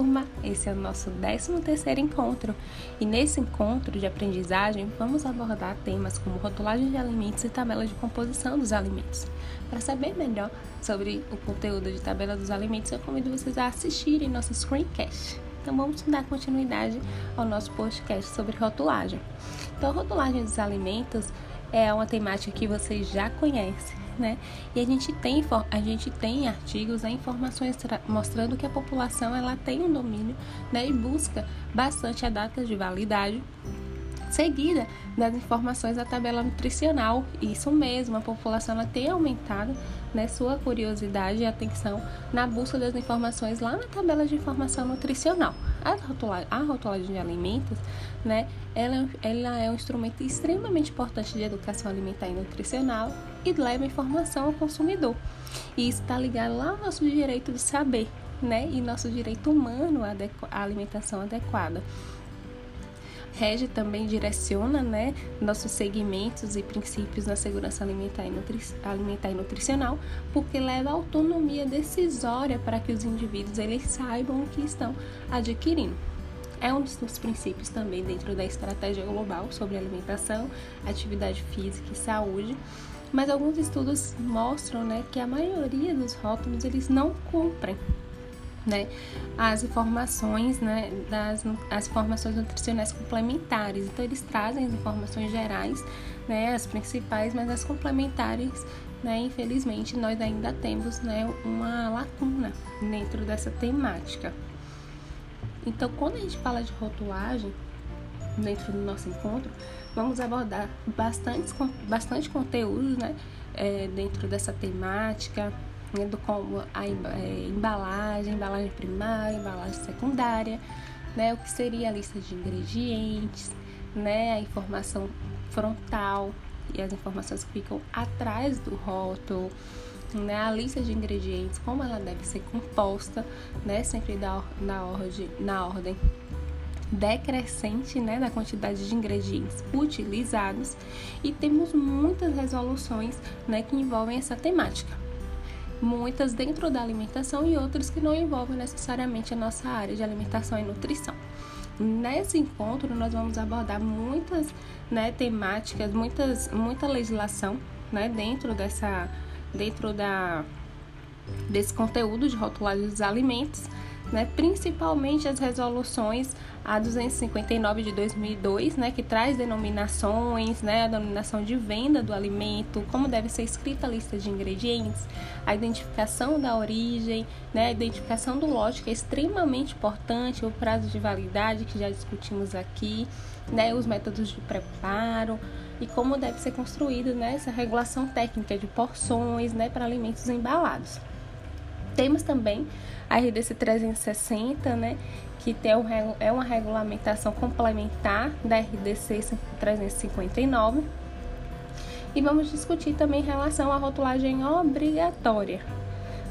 turma! Esse é o nosso 13º encontro e nesse encontro de aprendizagem vamos abordar temas como rotulagem de alimentos e tabela de composição dos alimentos. Para saber melhor sobre o conteúdo de tabela dos alimentos, eu convido vocês a assistirem nosso screencast. Então vamos dar continuidade ao nosso podcast sobre rotulagem. Então, rotulagem dos alimentos é uma temática que vocês já conhecem, né? E a gente tem, a gente tem artigos, né, informações mostrando que a população ela tem um domínio né, e busca bastante a data de validade seguida das informações da tabela nutricional. Isso mesmo, a população ela tem aumentado né, sua curiosidade e atenção na busca das informações lá na tabela de informação nutricional. A rotulagem, a rotulagem de alimentos, né, ela, ela é um instrumento extremamente importante de educação alimentar e nutricional e leva informação ao consumidor. E isso está ligado lá ao nosso direito de saber, né, e nosso direito humano à alimentação adequada rege também direciona né, nossos segmentos e princípios na segurança alimentar e, nutri alimentar e nutricional, porque leva autonomia decisória para que os indivíduos eles saibam o que estão adquirindo. É um dos princípios também dentro da estratégia global sobre alimentação, atividade física e saúde. Mas alguns estudos mostram né, que a maioria dos rótulos eles não cumprem né, as informações, né, das as informações nutricionais complementares. Então eles trazem as informações gerais, né, as principais, mas as complementares, né, infelizmente nós ainda temos, né, uma lacuna dentro dessa temática. Então, quando a gente fala de rotulagem dentro do nosso encontro, vamos abordar bastante, bastante conteúdo, né, é, dentro dessa temática né, do como a é, embalagem, embalagem primária, embalagem secundária, né, o que seria a lista de ingredientes, né, a informação frontal e as informações que ficam atrás do rótulo, né, a lista de ingredientes, como ela deve ser composta, né, sempre da, na, ordem, na ordem decrescente né, da quantidade de ingredientes utilizados. E temos muitas resoluções né, que envolvem essa temática muitas dentro da alimentação e outras que não envolvem necessariamente a nossa área de alimentação e nutrição. Nesse encontro, nós vamos abordar muitas né, temáticas, muitas, muita legislação né, dentro, dessa, dentro da, desse conteúdo de rotulagem dos alimentos né, principalmente as resoluções a 259 de 2002, né, que traz denominações, né, a denominação de venda do alimento, como deve ser escrita a lista de ingredientes, a identificação da origem, né, a identificação do lote, que é extremamente importante, o prazo de validade, que já discutimos aqui, né, os métodos de preparo e como deve ser construída né, essa regulação técnica de porções né, para alimentos embalados. Temos também a RDC 360, né, que tem um, é uma regulamentação complementar da RDC 359. E vamos discutir também em relação à rotulagem obrigatória,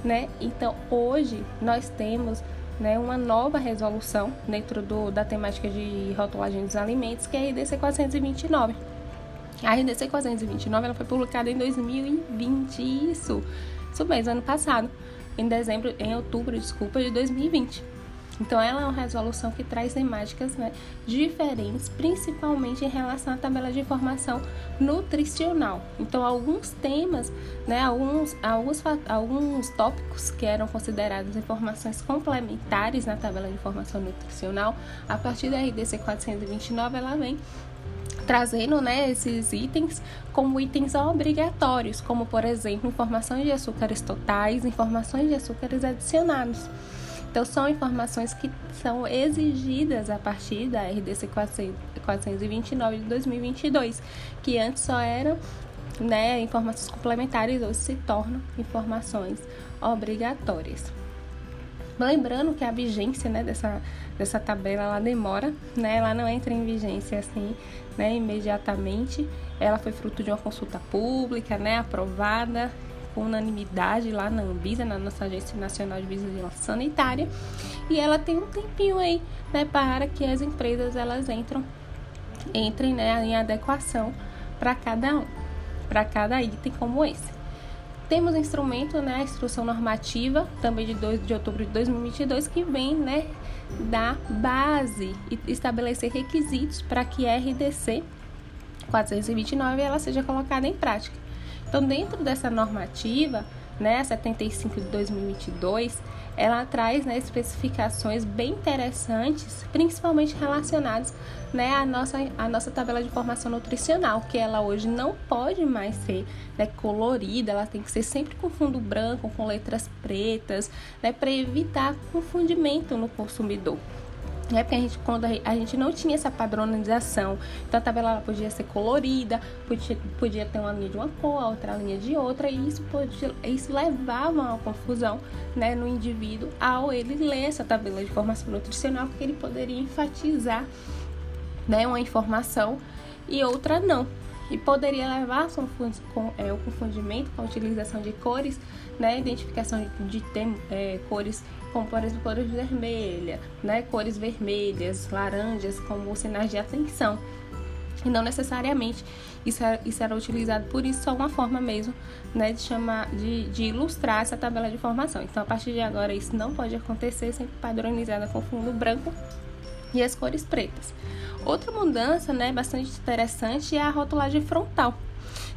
né? Então, hoje nós temos né, uma nova resolução dentro do, da temática de rotulagem dos alimentos, que é a RDC 429. A RDC 429 ela foi publicada em 2020, isso, isso mesmo, ano passado em dezembro, em outubro, desculpa, de 2020. Então, ela é uma resolução que traz temáticas né, diferentes, principalmente em relação à tabela de informação nutricional. Então, alguns temas, né, alguns, alguns, alguns tópicos que eram considerados informações complementares na tabela de informação nutricional, a partir da RDC 429, ela vem trazendo né, esses itens como itens obrigatórios, como por exemplo informações de açúcares totais, informações de açúcares adicionados. Então, são informações que são exigidas a partir da RDC 429 de 2022, que antes só eram né, informações complementares, hoje se tornam informações obrigatórias. Lembrando que a vigência né, dessa, dessa tabela ela demora, né, ela não entra em vigência assim né, imediatamente. Ela foi fruto de uma consulta pública, né, aprovada com unanimidade lá na Anvisa, na nossa Agência Nacional de Vigilância Sanitária. E ela tem um tempinho aí né, para que as empresas elas entram, entrem né, em adequação para cada um, para cada item como esse. Temos instrumento, né, a instrução normativa, também de 2 de outubro de 2022, que vem, né, da base e estabelecer requisitos para que a RDC 429 ela seja colocada em prática. Então, dentro dessa normativa, né, 75 de 2022, ela traz né, especificações bem interessantes, principalmente relacionadas né, à, nossa, à nossa tabela de formação nutricional, que ela hoje não pode mais ser né, colorida, ela tem que ser sempre com fundo branco, com letras pretas, né, para evitar confundimento no consumidor né? Porque a gente, quando a gente não tinha essa padronização, então a tabela podia ser colorida, podia, podia ter uma linha de uma cor, outra linha de outra, e isso, podia, isso levava a uma confusão né, no indivíduo ao ele ler essa tabela de formação nutricional, porque ele poderia enfatizar né, uma informação e outra não. E poderia levar com, é, o confundimento com a utilização de cores, né, identificação de, de é, cores como por exemplo cores vermelha, né, cores vermelhas, laranjas como sinais de atenção. E não necessariamente isso era, isso era utilizado por isso, só uma forma mesmo né, de, chamar, de, de ilustrar essa tabela de formação. Então, a partir de agora, isso não pode acontecer sempre padronizada com fundo branco e as cores pretas. Outra mudança né, bastante interessante é a rotulagem frontal.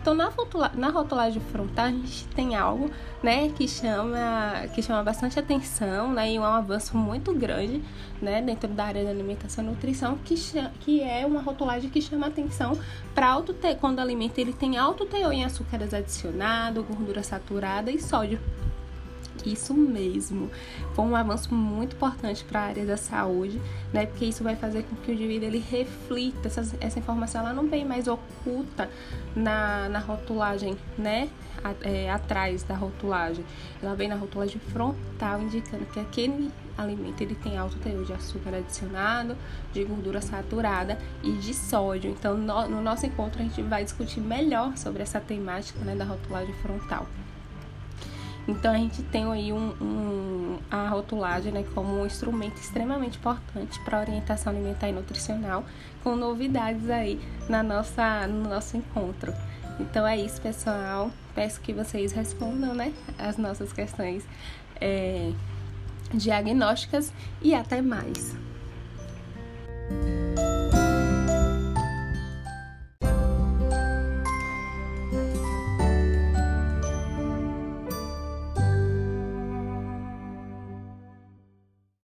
Então, na, rotula, na rotulagem frontal, a gente tem algo né, que, chama, que chama bastante atenção né, e um avanço muito grande né, dentro da área da alimentação e nutrição, que, que é uma rotulagem que chama atenção para alto te, quando o alimento ele tem alto teor em açúcares adicionados, gordura saturada e sódio. Isso mesmo. Foi um avanço muito importante para a área da saúde, né? Porque isso vai fazer com que o indivíduo ele reflita essa, essa informação, ela não vem mais oculta na, na rotulagem, né? A, é, atrás da rotulagem. Ela vem na rotulagem frontal, indicando que aquele alimento ele tem alto teor de açúcar adicionado, de gordura saturada e de sódio. Então, no, no nosso encontro a gente vai discutir melhor sobre essa temática né, da rotulagem frontal. Então a gente tem aí um, um, a rotulagem né, como um instrumento extremamente importante para orientação alimentar e nutricional, com novidades aí na nossa, no nosso encontro. Então é isso, pessoal. Peço que vocês respondam né, as nossas questões é, diagnósticas e até mais.